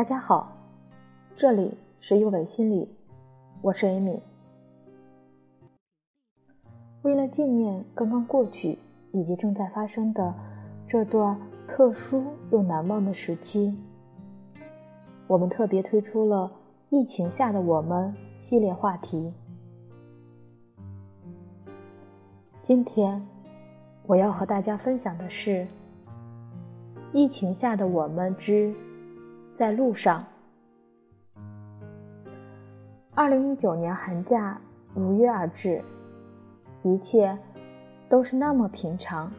大家好，这里是优美心理，我是 Amy。为了纪念刚刚过去以及正在发生的这段特殊又难忘的时期，我们特别推出了“疫情下的我们”系列话题。今天我要和大家分享的是“疫情下的我们之”。在路上。二零一九年寒假如约而至，一切都是那么平常。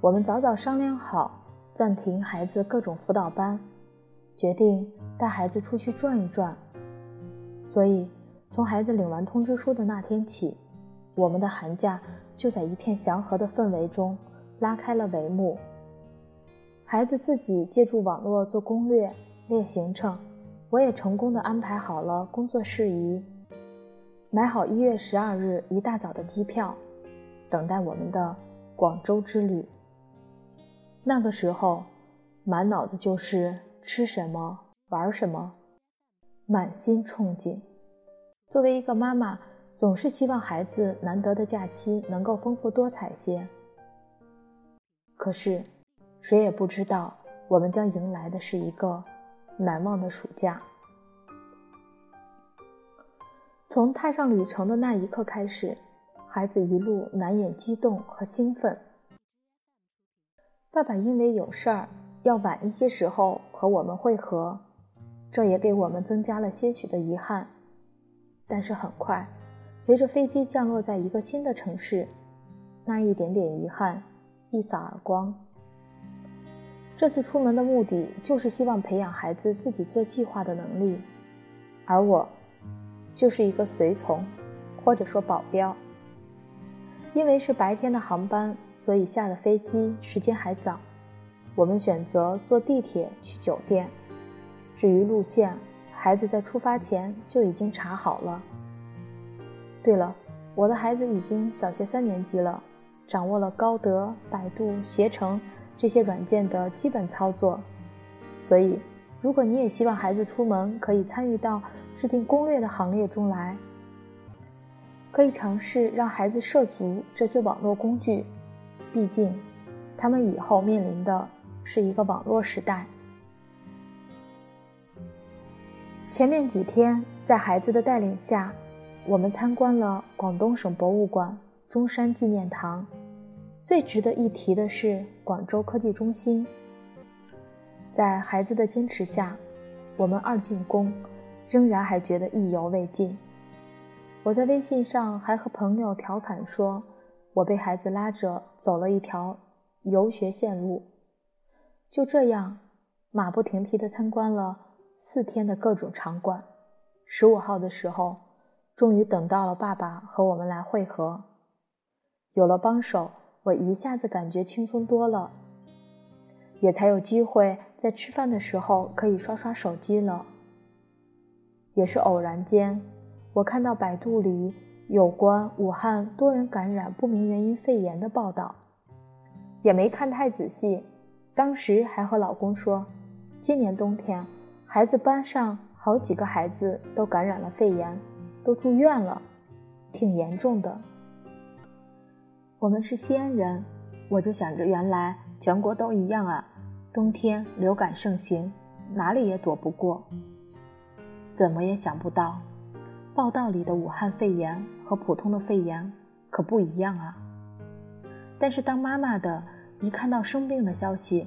我们早早商量好暂停孩子各种辅导班，决定带孩子出去转一转。所以，从孩子领完通知书的那天起，我们的寒假就在一片祥和的氛围中拉开了帷幕。孩子自己借助网络做攻略、列行程，我也成功的安排好了工作事宜，买好一月十二日一大早的机票，等待我们的广州之旅。那个时候，满脑子就是吃什么、玩什么，满心憧憬。作为一个妈妈，总是希望孩子难得的假期能够丰富多彩些。可是。谁也不知道，我们将迎来的是一个难忘的暑假。从踏上旅程的那一刻开始，孩子一路难掩激动和兴奋。爸爸因为有事儿要晚一些时候和我们会合，这也给我们增加了些许的遗憾。但是很快，随着飞机降落在一个新的城市，那一点点遗憾一扫而光。这次出门的目的就是希望培养孩子自己做计划的能力，而我就是一个随从，或者说保镖。因为是白天的航班，所以下了飞机时间还早，我们选择坐地铁去酒店。至于路线，孩子在出发前就已经查好了。对了，我的孩子已经小学三年级了，掌握了高德、百度、携程。这些软件的基本操作，所以如果你也希望孩子出门可以参与到制定攻略的行列中来，可以尝试让孩子涉足这些网络工具。毕竟，他们以后面临的是一个网络时代。前面几天，在孩子的带领下，我们参观了广东省博物馆、中山纪念堂。最值得一提的是广州科技中心。在孩子的坚持下，我们二进宫仍然还觉得意犹未尽。我在微信上还和朋友调侃说，我被孩子拉着走了一条游学线路。就这样，马不停蹄地参观了四天的各种场馆。十五号的时候，终于等到了爸爸和我们来会合。有了帮手。我一下子感觉轻松多了，也才有机会在吃饭的时候可以刷刷手机了。也是偶然间，我看到百度里有关武汉多人感染不明原因肺炎的报道，也没看太仔细。当时还和老公说，今年冬天孩子班上好几个孩子都感染了肺炎，都住院了，挺严重的。我们是西安人，我就想着原来全国都一样啊，冬天流感盛行，哪里也躲不过。怎么也想不到，报道里的武汉肺炎和普通的肺炎可不一样啊。但是当妈妈的，一看到生病的消息，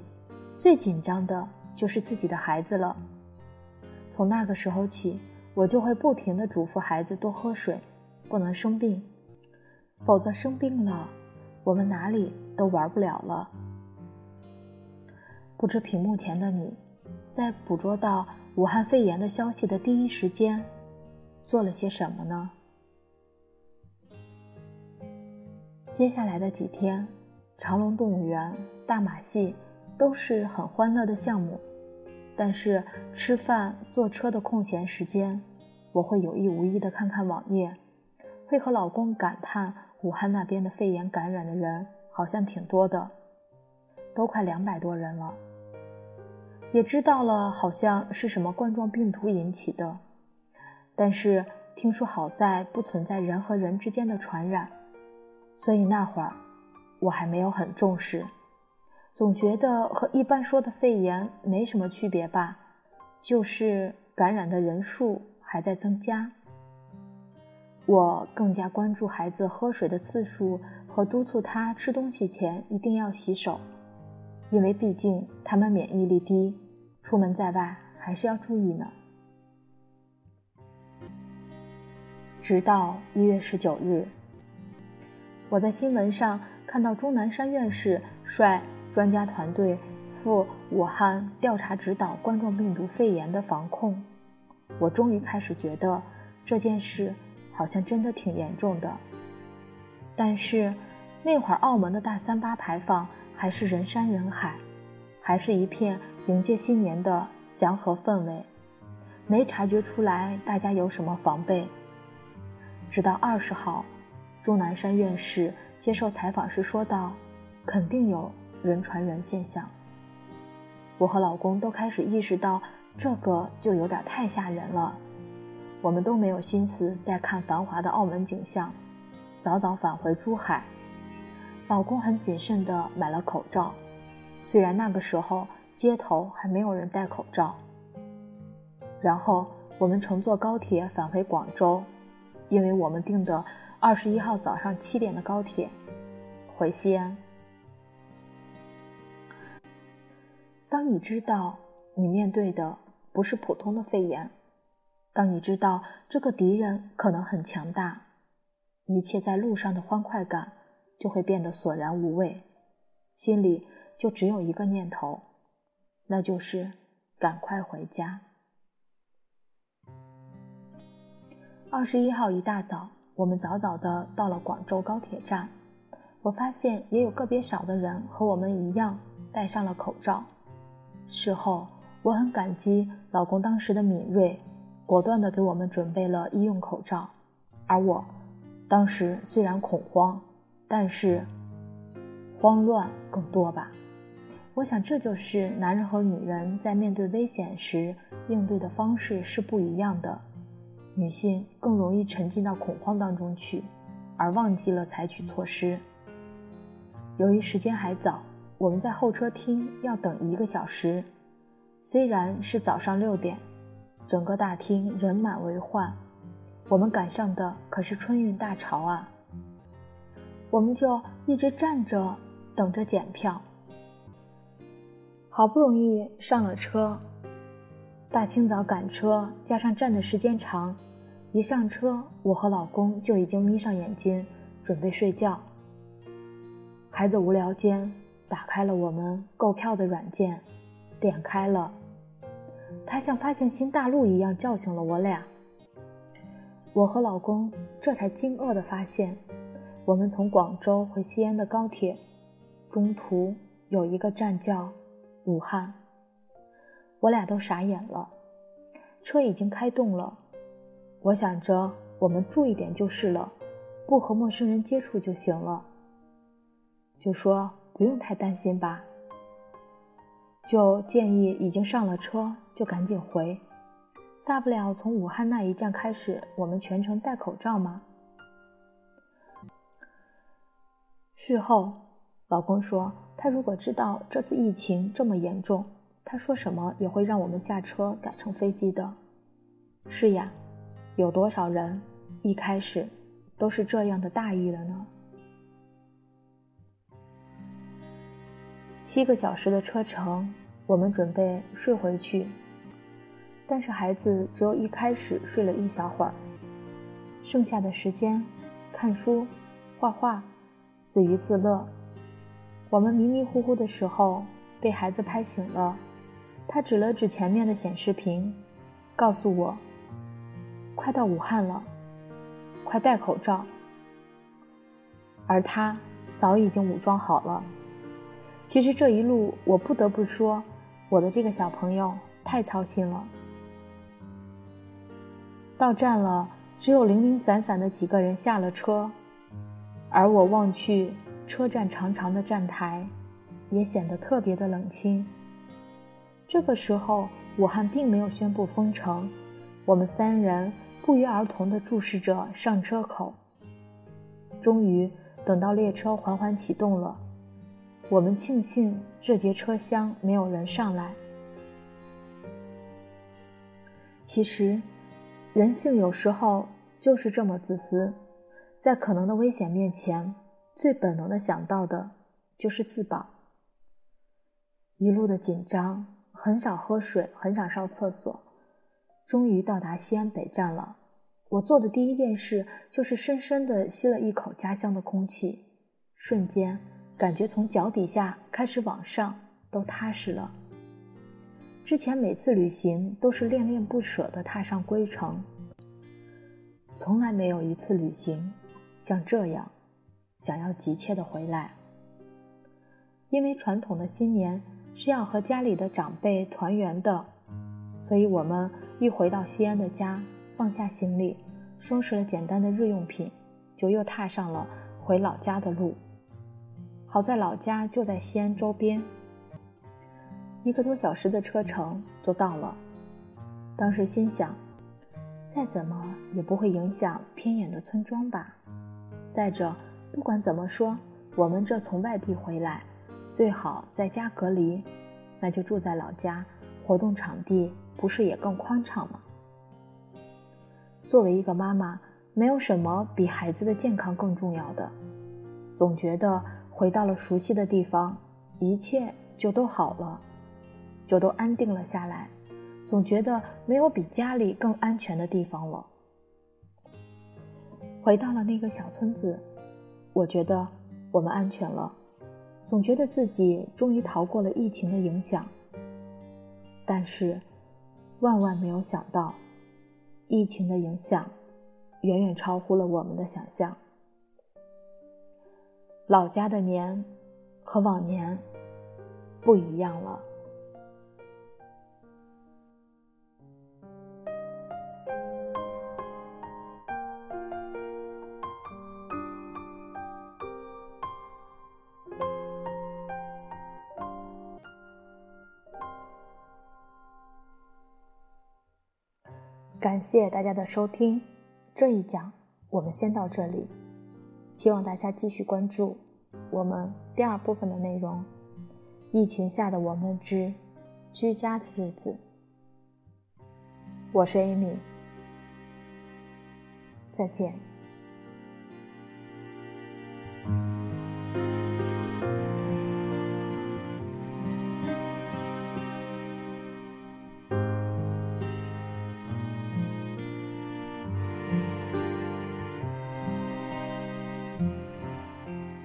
最紧张的就是自己的孩子了。从那个时候起，我就会不停地嘱咐孩子多喝水，不能生病，否则生病了。我们哪里都玩不了了。不知屏幕前的你，在捕捉到武汉肺炎的消息的第一时间，做了些什么呢？接下来的几天，长隆动物园、大马戏都是很欢乐的项目，但是吃饭、坐车的空闲时间，我会有意无意的看看网页，会和老公感叹。武汉那边的肺炎感染的人好像挺多的，都快两百多人了。也知道了好像是什么冠状病毒引起的，但是听说好在不存在人和人之间的传染，所以那会儿我还没有很重视，总觉得和一般说的肺炎没什么区别吧，就是感染的人数还在增加。我更加关注孩子喝水的次数和督促他吃东西前一定要洗手，因为毕竟他们免疫力低，出门在外还是要注意呢。直到一月十九日，我在新闻上看到钟南山院士率专家团队赴武汉调查指导冠状病毒肺炎的防控，我终于开始觉得这件事。好像真的挺严重的，但是那会儿澳门的大三巴牌坊还是人山人海，还是一片迎接新年的祥和氛围，没察觉出来大家有什么防备。直到二十号，钟南山院士接受采访时说道：“肯定有人传人现象。”我和老公都开始意识到，这个就有点太吓人了。我们都没有心思再看繁华的澳门景象，早早返回珠海。老公很谨慎地买了口罩，虽然那个时候街头还没有人戴口罩。然后我们乘坐高铁返回广州，因为我们订的二十一号早上七点的高铁回西安。当你知道你面对的不是普通的肺炎。当你知道这个敌人可能很强大，一切在路上的欢快感就会变得索然无味，心里就只有一个念头，那就是赶快回家。二十一号一大早，我们早早的到了广州高铁站，我发现也有个别少的人和我们一样戴上了口罩。事后，我很感激老公当时的敏锐。果断地给我们准备了医用口罩，而我，当时虽然恐慌，但是慌乱更多吧。我想这就是男人和女人在面对危险时应对的方式是不一样的。女性更容易沉浸到恐慌当中去，而忘记了采取措施。由于时间还早，我们在候车厅要等一个小时，虽然是早上六点。整个大厅人满为患，我们赶上的可是春运大潮啊！我们就一直站着等着检票。好不容易上了车，大清早赶车，加上站的时间长，一上车，我和老公就已经眯上眼睛准备睡觉。孩子无聊间打开了我们购票的软件，点开了。他像发现新大陆一样叫醒了我俩。我和老公这才惊愕地发现，我们从广州回西安的高铁，中途有一个站叫武汉。我俩都傻眼了。车已经开动了，我想着我们注意点就是了，不和陌生人接触就行了。就说不用太担心吧。就建议已经上了车就赶紧回，大不了从武汉那一站开始，我们全程戴口罩嘛。事后，老公说他如果知道这次疫情这么严重，他说什么也会让我们下车改乘飞机的。是呀，有多少人一开始都是这样的大意了呢？七个小时的车程，我们准备睡回去，但是孩子只有一开始睡了一小会儿，剩下的时间看书、画画、自娱自乐。我们迷迷糊糊的时候被孩子拍醒了，他指了指前面的显示屏，告诉我：“快到武汉了，快戴口罩。”而他早已经武装好了。其实这一路，我不得不说，我的这个小朋友太操心了。到站了，只有零零散散的几个人下了车，而我望去车站长长的站台，也显得特别的冷清。这个时候，武汉并没有宣布封城，我们三人不约而同地注视着上车口。终于等到列车缓缓启动了，我们庆幸这节车厢没有人上来。其实，人性有时候就是这么自私，在可能的危险面前，最本能的想到的就是自保。一路的紧张，很少喝水，很少上厕所。终于到达西安北站了，我做的第一件事就是深深的吸了一口家乡的空气，瞬间感觉从脚底下开始往上都踏实了。之前每次旅行都是恋恋不舍地踏上归程，从来没有一次旅行像这样，想要急切地回来。因为传统的新年是要和家里的长辈团圆的，所以我们一回到西安的家，放下行李，收拾了简单的日用品，就又踏上了回老家的路。好在老家就在西安周边。一个多小时的车程就到了。当时心想，再怎么也不会影响偏远的村庄吧。再者，不管怎么说，我们这从外地回来，最好在家隔离，那就住在老家，活动场地不是也更宽敞吗？作为一个妈妈，没有什么比孩子的健康更重要的。总觉得回到了熟悉的地方，一切就都好了。就都安定了下来，总觉得没有比家里更安全的地方了。回到了那个小村子，我觉得我们安全了，总觉得自己终于逃过了疫情的影响。但是，万万没有想到，疫情的影响远远超乎了我们的想象。老家的年和往年不一样了。感谢大家的收听，这一讲我们先到这里，希望大家继续关注我们第二部分的内容：疫情下的我们之居家的日子。我是 Amy，再见。